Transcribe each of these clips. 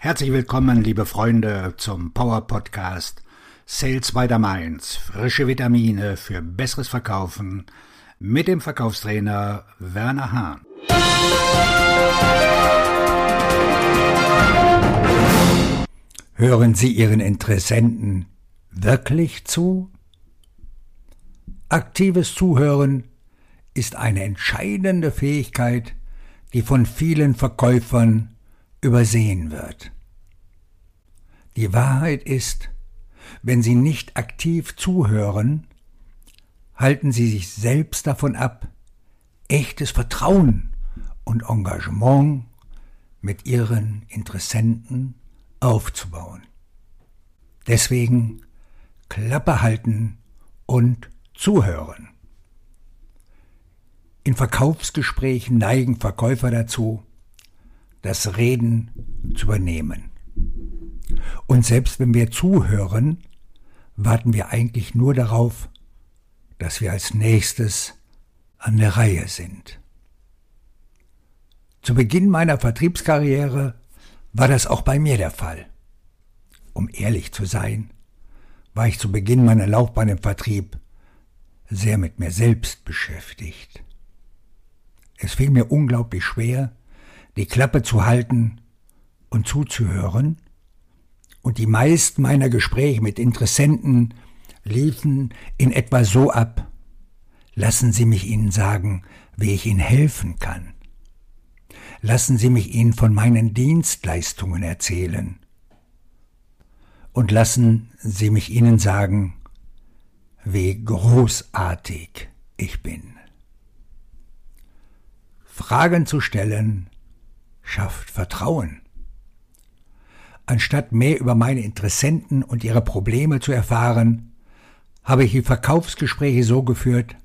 Herzlich willkommen, liebe Freunde, zum Power Podcast Sales by the Mainz. Frische Vitamine für besseres Verkaufen mit dem Verkaufstrainer Werner Hahn. Hören Sie Ihren Interessenten wirklich zu? Aktives Zuhören ist eine entscheidende Fähigkeit, die von vielen Verkäufern übersehen wird. Die Wahrheit ist, wenn Sie nicht aktiv zuhören, halten Sie sich selbst davon ab, echtes Vertrauen und Engagement mit Ihren Interessenten aufzubauen. Deswegen Klappe halten und zuhören. In Verkaufsgesprächen neigen Verkäufer dazu, das Reden zu übernehmen. Und selbst wenn wir zuhören, warten wir eigentlich nur darauf, dass wir als nächstes an der Reihe sind. Zu Beginn meiner Vertriebskarriere war das auch bei mir der Fall. Um ehrlich zu sein, war ich zu Beginn meiner Laufbahn im Vertrieb sehr mit mir selbst beschäftigt. Es fiel mir unglaublich schwer, die Klappe zu halten und zuzuhören, und die meisten meiner Gespräche mit Interessenten liefen in etwa so ab. Lassen Sie mich Ihnen sagen, wie ich Ihnen helfen kann. Lassen Sie mich Ihnen von meinen Dienstleistungen erzählen. Und lassen Sie mich Ihnen sagen, wie großartig ich bin. Fragen zu stellen schafft Vertrauen. Anstatt mehr über meine Interessenten und ihre Probleme zu erfahren, habe ich die Verkaufsgespräche so geführt,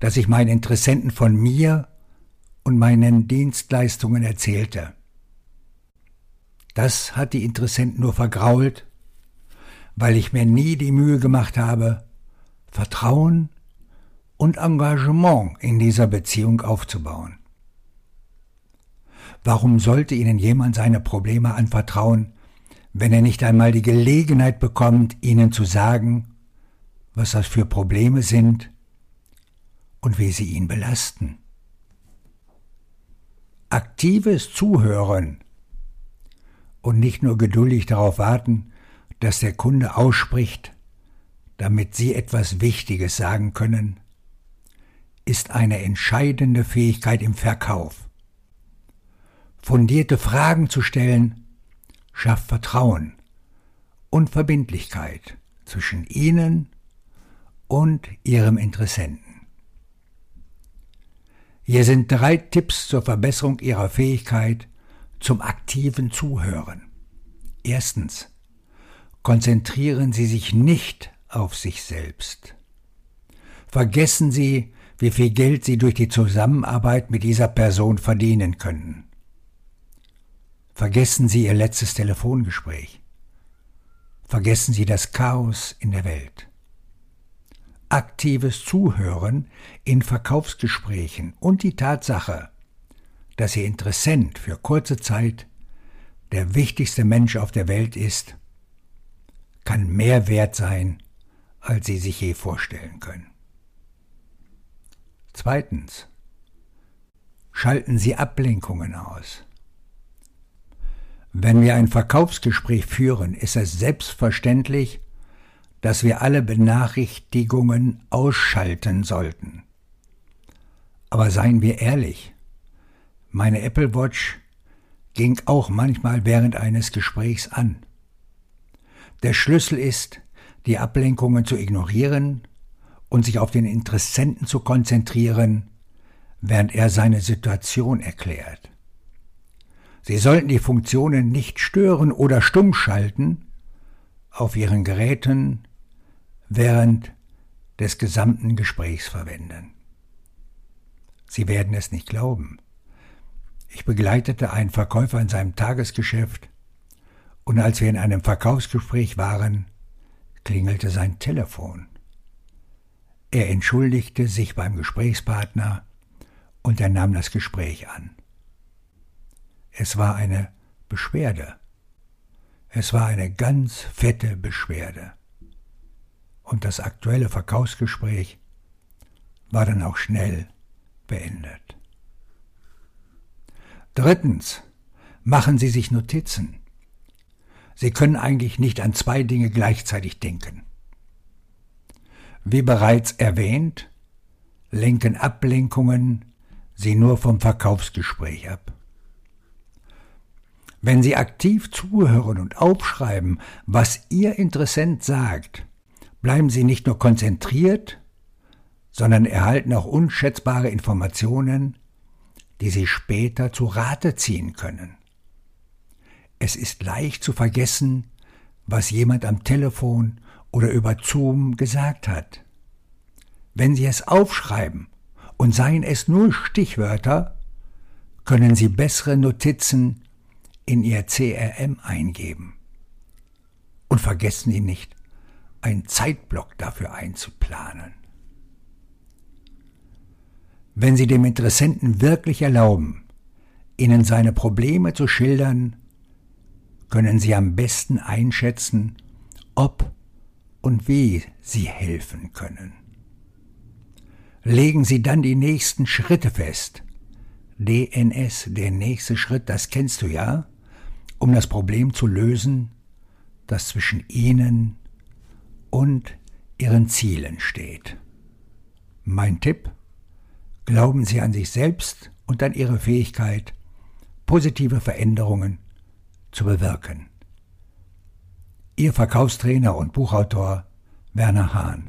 dass ich meinen Interessenten von mir und meinen Dienstleistungen erzählte. Das hat die Interessenten nur vergrault, weil ich mir nie die Mühe gemacht habe, Vertrauen und Engagement in dieser Beziehung aufzubauen. Warum sollte Ihnen jemand seine Probleme anvertrauen, wenn er nicht einmal die Gelegenheit bekommt, Ihnen zu sagen, was das für Probleme sind und wie sie ihn belasten? Aktives Zuhören und nicht nur geduldig darauf warten, dass der Kunde ausspricht, damit Sie etwas Wichtiges sagen können, ist eine entscheidende Fähigkeit im Verkauf. Fundierte Fragen zu stellen schafft Vertrauen und Verbindlichkeit zwischen Ihnen und Ihrem Interessenten. Hier sind drei Tipps zur Verbesserung Ihrer Fähigkeit zum aktiven Zuhören. Erstens. Konzentrieren Sie sich nicht auf sich selbst. Vergessen Sie, wie viel Geld Sie durch die Zusammenarbeit mit dieser Person verdienen können. Vergessen Sie Ihr letztes Telefongespräch. Vergessen Sie das Chaos in der Welt. Aktives Zuhören in Verkaufsgesprächen und die Tatsache, dass Ihr Interessent für kurze Zeit der wichtigste Mensch auf der Welt ist, kann mehr wert sein, als Sie sich je vorstellen können. Zweitens. Schalten Sie Ablenkungen aus. Wenn wir ein Verkaufsgespräch führen, ist es selbstverständlich, dass wir alle Benachrichtigungen ausschalten sollten. Aber seien wir ehrlich, meine Apple Watch ging auch manchmal während eines Gesprächs an. Der Schlüssel ist, die Ablenkungen zu ignorieren und sich auf den Interessenten zu konzentrieren, während er seine Situation erklärt. Sie sollten die Funktionen nicht stören oder stumm schalten auf Ihren Geräten während des gesamten Gesprächs verwenden. Sie werden es nicht glauben. Ich begleitete einen Verkäufer in seinem Tagesgeschäft und als wir in einem Verkaufsgespräch waren, klingelte sein Telefon. Er entschuldigte sich beim Gesprächspartner und er nahm das Gespräch an. Es war eine Beschwerde Es war eine ganz fette Beschwerde. Und das aktuelle Verkaufsgespräch war dann auch schnell beendet. Drittens, machen Sie sich Notizen. Sie können eigentlich nicht an zwei Dinge gleichzeitig denken. Wie bereits erwähnt, lenken Ablenkungen Sie nur vom Verkaufsgespräch ab. Wenn Sie aktiv zuhören und aufschreiben, was Ihr Interessent sagt, bleiben Sie nicht nur konzentriert, sondern erhalten auch unschätzbare Informationen, die Sie später zu Rate ziehen können. Es ist leicht zu vergessen, was jemand am Telefon oder über Zoom gesagt hat. Wenn Sie es aufschreiben und seien es nur Stichwörter, können Sie bessere Notizen in Ihr CRM eingeben. Und vergessen Sie nicht, einen Zeitblock dafür einzuplanen. Wenn Sie dem Interessenten wirklich erlauben, Ihnen seine Probleme zu schildern, können Sie am besten einschätzen, ob und wie Sie helfen können. Legen Sie dann die nächsten Schritte fest. DNS, der nächste Schritt, das kennst du ja um das Problem zu lösen, das zwischen Ihnen und Ihren Zielen steht. Mein Tipp? Glauben Sie an sich selbst und an Ihre Fähigkeit, positive Veränderungen zu bewirken. Ihr Verkaufstrainer und Buchautor Werner Hahn